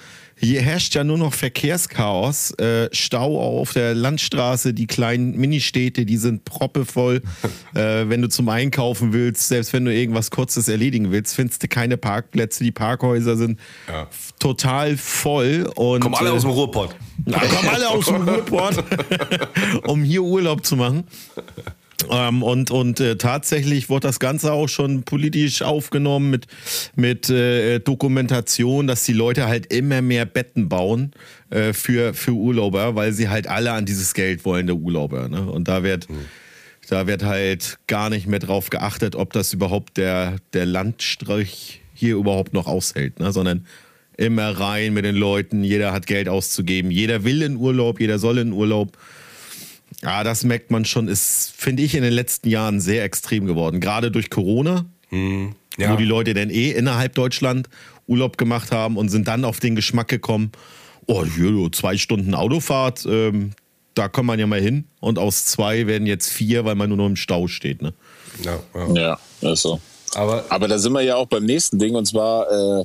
hier herrscht ja nur noch Verkehrschaos, äh, Stau auf der Landstraße, die kleinen Ministädte, die sind proppevoll. äh, wenn du zum Einkaufen willst, selbst wenn du irgendwas Kurzes erledigen willst, findest du keine Parkplätze. Die Parkhäuser sind ja. total voll. Und,
kommen alle äh, aus dem Ruhrpott.
Na, kommen alle aus dem Ruhrpott, um hier Urlaub zu machen. Ähm, und und äh, tatsächlich wurde das Ganze auch schon politisch aufgenommen mit, mit äh, Dokumentation, dass die Leute halt immer mehr Betten bauen äh, für, für Urlauber, weil sie halt alle an dieses Geld wollen, der Urlauber. Ne? Und da wird, mhm. da wird halt gar nicht mehr drauf geachtet, ob das überhaupt der, der Landstrich hier überhaupt noch aushält, ne? sondern immer rein mit den Leuten, jeder hat Geld auszugeben, jeder will in Urlaub, jeder soll in Urlaub. Ja, das merkt man schon, ist, finde ich, in den letzten Jahren sehr extrem geworden. Gerade durch Corona, hm, ja. wo die Leute dann eh innerhalb Deutschland Urlaub gemacht haben und sind dann auf den Geschmack gekommen, oh, hier, zwei Stunden Autofahrt, ähm, da kommt man ja mal hin. Und aus zwei werden jetzt vier, weil man nur noch im Stau steht. Ne?
Ja, ja. ja ist so. Aber, Aber da sind wir ja auch beim nächsten Ding und zwar. Äh,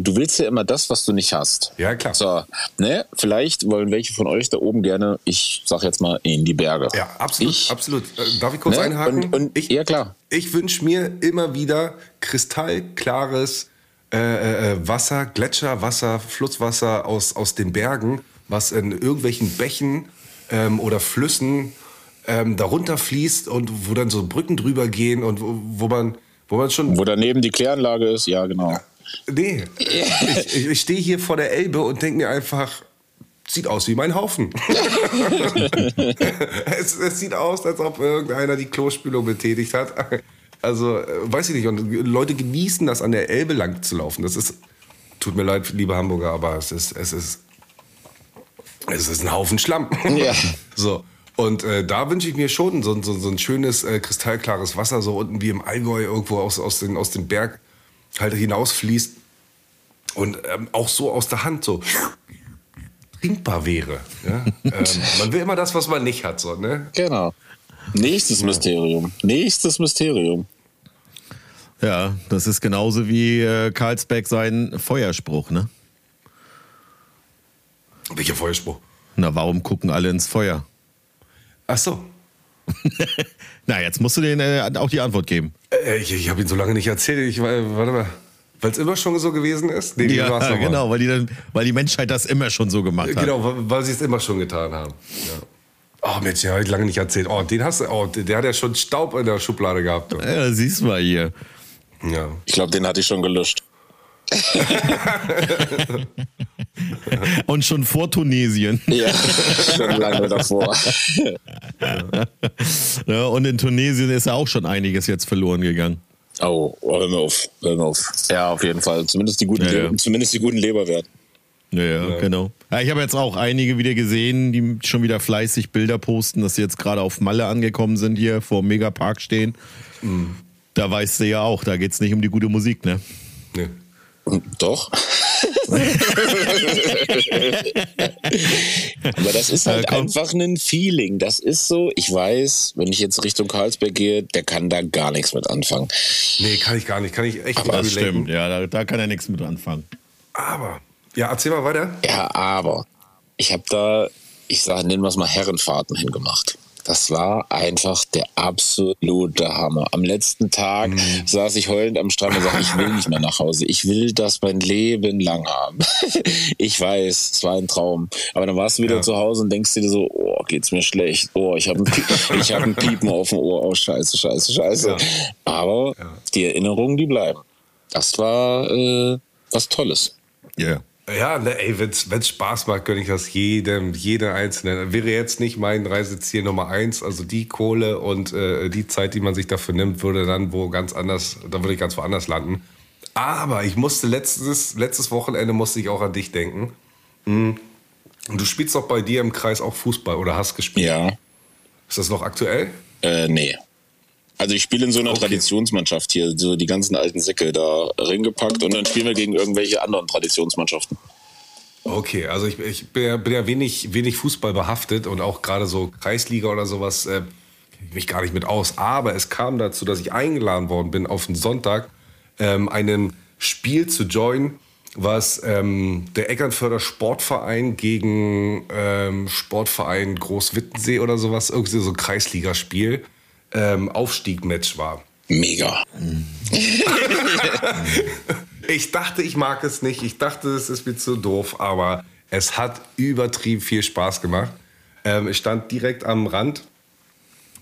du willst ja immer das, was du nicht hast.
Ja, klar.
So, ne? Vielleicht wollen welche von euch da oben gerne, ich sag jetzt mal, in die Berge.
Ja, absolut, ich, absolut. Äh, darf ich kurz ne? einhaken?
Und, und,
ich,
ja, klar.
Ich wünsche mir immer wieder kristallklares äh, äh, äh, Wasser, Gletscherwasser, Flusswasser aus, aus den Bergen, was in irgendwelchen Bächen ähm, oder Flüssen ähm, darunter fließt und wo dann so Brücken drüber gehen und wo, wo man wo man schon.
Wo daneben die Kläranlage ist, ja, genau.
Nee. Ich, ich, ich stehe hier vor der Elbe und denke mir einfach, sieht aus wie mein Haufen. es, es, sieht aus, als ob irgendeiner die Klospülung betätigt hat. Also, äh, weiß ich nicht. Und Leute genießen das, an der Elbe lang zu laufen. Das ist, tut mir leid, liebe Hamburger, aber es ist, es ist, es ist ein Haufen Schlamm.
Ja.
So. Und äh, da wünsche ich mir schon so, so, so ein schönes, äh, kristallklares Wasser, so unten wie im Allgäu, irgendwo aus, aus, den, aus dem Berg halt hinausfließt und ähm, auch so aus der Hand so trinkbar wäre. Ja? ähm, man will immer das, was man nicht hat. So, ne?
Genau. Nächstes ja. Mysterium. Nächstes Mysterium.
Ja, das ist genauso wie äh, Karlsberg sein Feuerspruch, ne?
Welcher Feuerspruch?
Na, warum gucken alle ins Feuer?
Ach so.
Na, jetzt musst du denen äh, auch die Antwort geben.
Äh, ich ich habe ihn so lange nicht erzählt. Ich, warte mal. Weil es immer schon so gewesen ist?
Nee, ja, genau, weil die, dann, weil die Menschheit das immer schon so gemacht hat.
Genau, weil sie es immer schon getan haben. Ja. Oh Mensch, ja, habe ich lange nicht erzählt. Oh, den hast du, oh, der hat ja schon Staub in der Schublade gehabt.
Ja, siehst du mal hier.
Ja. Ich glaube, den hatte ich schon gelöscht.
Und schon vor Tunesien.
Ja, schon lange davor.
ja, und in Tunesien ist ja auch schon einiges jetzt verloren gegangen.
Oh, oh, hör mir auf, hör mir auf. Ja, auf jeden Fall. Zumindest die guten, ja, ja. zumindest die guten Leberwerte.
Ja, ja, genau. Ich habe jetzt auch einige wieder gesehen, die schon wieder fleißig Bilder posten, dass sie jetzt gerade auf Malle angekommen sind, hier vor dem Megapark stehen. Mhm. Da weißt du ja auch, da geht es nicht um die gute Musik, ne?
Nee. Doch. Aber das ist halt
Ja,
einfach ein Feeling. Das ist so, ich weiß, wenn ich jetzt Richtung Karlsberg gehe, der kann da gar nichts mit anfangen.
Nee, kann ich gar nicht. Kann ich echt
Das
nicht relaten.
stimmt, ja, da, da kann er nichts mit anfangen.
Aber, ja, erzähl mal weiter.
Ja, aber ich habe da, ich sage, nennen wir es mal Herrenfahrten hingemacht. Das war einfach der absolute Hammer. Am letzten Tag saß ich heulend am Strand und sagte, ich will nicht mehr nach Hause. Ich will das mein Leben lang haben. ich weiß, es war ein Traum. Aber dann warst du wieder
Ja.
zu Hause und denkst dir so, oh, geht's mir schlecht. Oh, ich habe ein, Pie- ich hab ein Piepen auf dem Ohr. Oh, scheiße, scheiße, scheiße.
Ja.
Aber
Ja.
die Erinnerungen, die bleiben. Das war äh, was Tolles.
Ja.
Ja, ne, ey, wenn's, wenn's Spaß macht, gönne ich das jedem, jeder Einzelnen. Wäre jetzt nicht mein Reiseziel Nummer eins, also die Kohle und äh, die Zeit, die man sich dafür nimmt, würde dann wo ganz anders, da würde ich ganz woanders landen. Aber ich musste letztes, letztes Wochenende musste ich auch an dich denken. Mhm. Und du spielst doch bei dir im Kreis auch Fußball oder hast gespielt.
Ja.
Ist das noch aktuell?
Äh, nee. Also ich spiele in so einer
Okay.
Traditionsmannschaft hier, so die ganzen alten Säcke da reingepackt und dann spielen wir gegen irgendwelche anderen Traditionsmannschaften.
Okay, also ich, ich bin, ja, bin ja wenig, wenig Fußball behaftet und auch gerade so Kreisliga oder sowas äh, mich gar nicht mit aus. Aber es kam dazu, dass ich eingeladen worden bin, auf den Sonntag ähm, einem Spiel zu joinen, was ähm, der Eckernförder Sportverein gegen ähm, Sportverein Großwittensee oder sowas, irgendwie so ein Kreisligaspiel, ähm, Aufstiegmatch war.
Mega.
Ich dachte, ich mag es nicht. Ich dachte, es ist mir zu doof, aber es hat übertrieben viel Spaß gemacht. Ähm, ich stand direkt am Rand,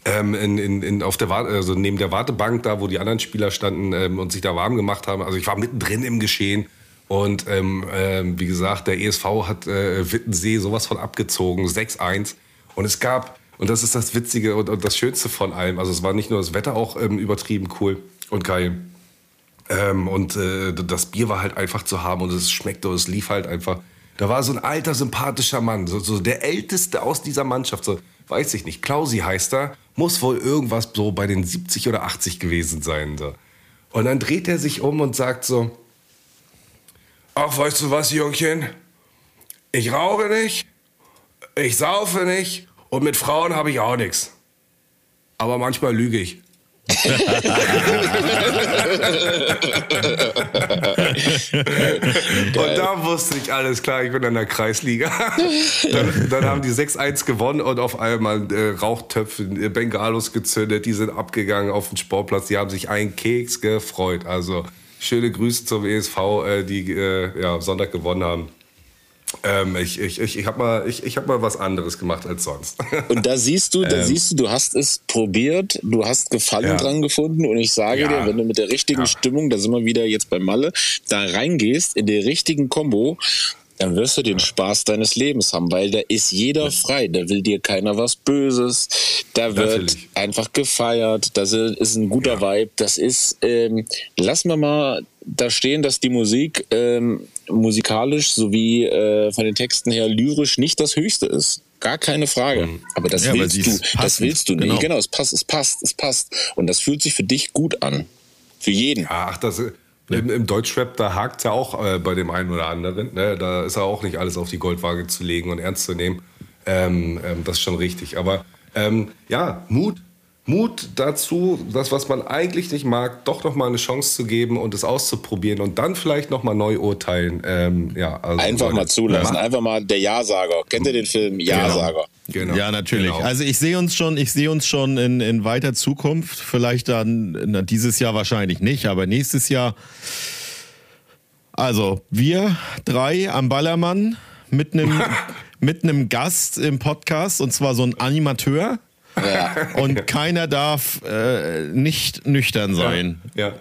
ähm, in, in, in, auf der Warte, also neben der Wartebank, da wo die anderen Spieler standen ähm, und sich da warm gemacht haben. Also ich war mittendrin im Geschehen. Und ähm, ähm, wie gesagt, der ESV hat äh, Wittensee sowas von abgezogen, 6-1. Und es gab, und das ist das Witzige und, und das Schönste von allem, also es war nicht nur das Wetter auch ähm, übertrieben cool und geil. Ähm, und äh, das Bier war halt einfach zu haben und es schmeckte und es lief halt einfach. Da war so ein alter, sympathischer Mann, so, so der älteste aus dieser Mannschaft, so, weiß ich nicht, Klausi heißt er, muss wohl irgendwas so bei den 70 oder 80 gewesen sein. So. Und dann dreht er sich um und sagt so, ach, weißt du was, Jungchen? Ich rauche nicht, ich saufe nicht und mit Frauen habe ich auch nichts. Aber manchmal lüge ich. Und da wusste ich, alles klar, ich bin in der Kreisliga. dann, dann haben die 6-1 gewonnen und auf einmal äh, Rauchtöpfe, äh, Bengalos gezündet, die sind abgegangen auf den Sportplatz, die haben sich einen Keks gefreut. Also schöne Grüße zum ESV, äh, die äh, ja, Sonntag gewonnen haben. Ähm, ich ich, ich, ich habe mal, ich, ich hab mal was anderes gemacht als sonst.
Und da siehst du, da siehst du, du hast es probiert, du hast Gefallen
Ähm. Ja.
dran gefunden und ich sage
Ja.
dir, wenn du mit der richtigen
Ja.
Stimmung, da sind wir wieder jetzt bei Malle, da reingehst in der richtigen Combo, dann wirst du den Spaß deines Lebens haben, weil da ist jeder frei, da will dir keiner was Böses, da wird
Natürlich.
einfach gefeiert, das ist ein guter Vibe, das ist, ähm, lass mal mal da stehen, dass die Musik ähm, musikalisch sowie äh, von den Texten her lyrisch nicht das Höchste ist. Gar keine Frage. Aber das
Ja,
willst du,
ist
das willst du nicht.
genau.
Genau, es passt, es passt, es passt. Und das fühlt sich für dich gut an. Für jeden.
Ach, das, im, im Deutschrap, da hakt ja auch äh, bei dem einen oder anderen. Ne? Da ist ja auch nicht alles auf die Goldwaage zu legen und ernst zu nehmen. Ähm, ähm, das ist schon richtig. Aber ähm, ja, Mut. Mut dazu, das, was man eigentlich nicht mag, doch noch mal eine Chance zu geben und es auszuprobieren und dann vielleicht noch mal neu urteilen. Ähm, ja, also
Einfach mal zulassen.
macht-
Einfach mal der Ja-Sager. Kennt ihr den Film Ja-Sager?
Genau.
Ja, natürlich.
Genau.
Also ich sehe uns schon, ich sehe uns schon in, in weiter Zukunft, vielleicht dann na, dieses Jahr wahrscheinlich nicht, aber nächstes Jahr. Also wir drei am Ballermann mit einem mit einem Gast im Podcast und zwar so ein Animateur
Ja.
und keiner darf äh, nicht nüchtern sein.
Ja.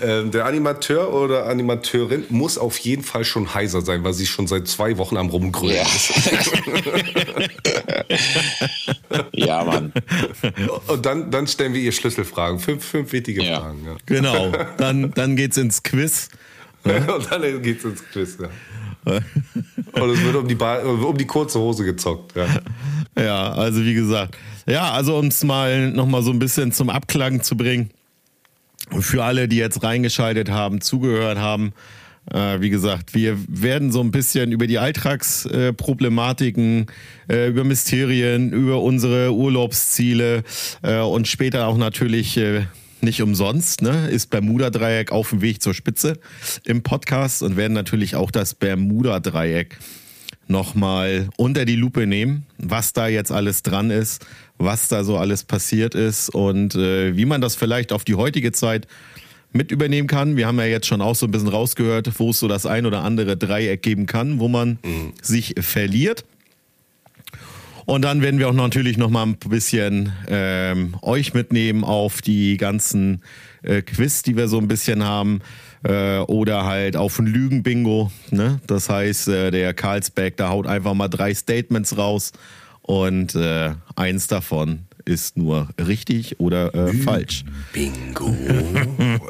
Ähm, der Animateur oder Animateurin muss auf jeden Fall schon heiser sein, weil sie schon seit zwei Wochen am Rumgrölen
Ja.
ist.
ja, Mann.
Und dann, dann stellen wir ihr Schlüsselfragen. Fünf, fünf wichtige
Ja.
Fragen. Ja.
Genau. Dann dann geht's ins Quiz.
Und dann geht's ins Quiz. Ja. Und es wird um die, ba um die kurze Hose gezockt. Ja.
Ja, also wie gesagt. Ja, also um es mal nochmal so ein bisschen zum Abklang zu bringen. Für alle, die jetzt reingeschaltet haben, zugehört haben. Äh, wie gesagt, wir werden so ein bisschen über die Alltagsproblematiken, äh, über Mysterien, über unsere Urlaubsziele äh, und später auch natürlich äh, nicht umsonst, ne, ist Bermuda-Dreieck auf dem Weg zur Spitze im Podcast und werden natürlich auch das Bermuda-Dreieck nochmal unter die Lupe nehmen, was da jetzt alles dran ist, was da so alles passiert ist und äh, wie man das vielleicht auf die heutige Zeit mit übernehmen kann. Wir haben ja jetzt schon auch so ein bisschen rausgehört, wo es so das ein oder andere Dreieck geben kann, wo man mhm. sich verliert. Und dann werden wir auch natürlich noch mal ein bisschen ähm, euch mitnehmen auf die ganzen äh, Quiz, die wir so ein bisschen haben. Äh, oder halt auf ein Lügen-Bingo. Ne? Das heißt, äh, der Karlsberg, da haut einfach mal drei Statements raus und äh, eins davon ist nur richtig oder äh, falsch.
Bingo.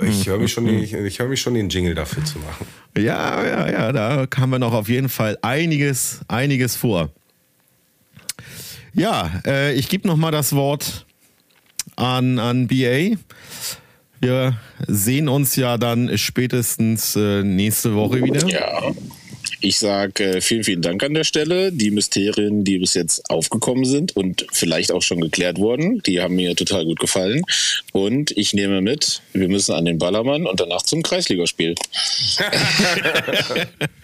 ich höre mich, schon ich, ich hör mich schon den Jingle dafür zu machen.
Ja, ja, ja, da haben wir noch auf jeden Fall einiges, einiges vor. Ja, äh, ich gebe noch mal das Wort an, an BA. Wir sehen uns ja dann spätestens äh, nächste Woche wieder.
Ja. Ich sage äh, vielen, vielen Dank an der Stelle. Die Mysterien, die bis jetzt aufgekommen sind und vielleicht auch schon geklärt wurden, die haben mir total gut gefallen. Und ich nehme mit, wir müssen an den Ballermann und danach zum Kreisligaspiel.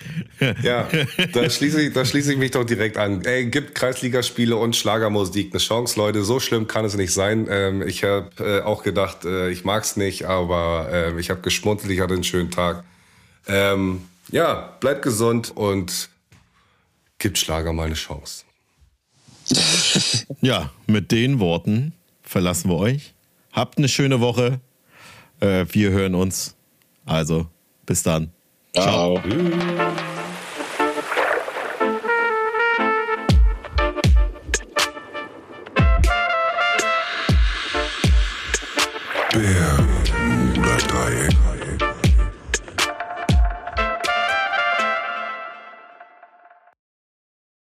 ja, da schließe, ich, da schließe ich mich doch direkt an. Ey, gibt Kreisligaspiele und Schlagermusik eine Chance, Leute. So schlimm kann es nicht sein. Ähm, ich habe äh, auch gedacht, äh, ich mag es nicht, aber äh, ich habe geschmunzelt, ich hatte einen schönen Tag. Ähm, ja, bleibt gesund und gibt Schlager mal eine Chance.
ja, mit den Worten verlassen wir euch. Habt eine schöne Woche. Äh, wir hören uns. Also, bis dann. Ciao. Ciao.